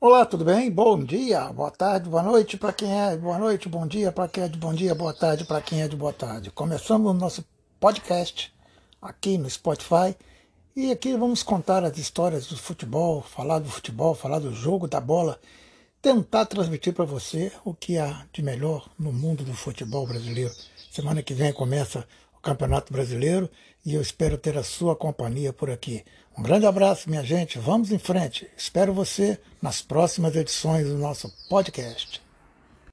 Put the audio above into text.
Olá, tudo bem? Bom dia, boa tarde, boa noite para quem é boa noite, bom dia para quem é de bom dia, boa tarde para quem é de boa tarde. Começamos o nosso podcast aqui no Spotify e aqui vamos contar as histórias do futebol, falar do futebol, falar do jogo da bola, tentar transmitir para você o que há de melhor no mundo do futebol brasileiro. Semana que vem começa o Campeonato Brasileiro e eu espero ter a sua companhia por aqui. Um grande abraço, minha gente. Vamos em frente. Espero você nas próximas edições do nosso podcast.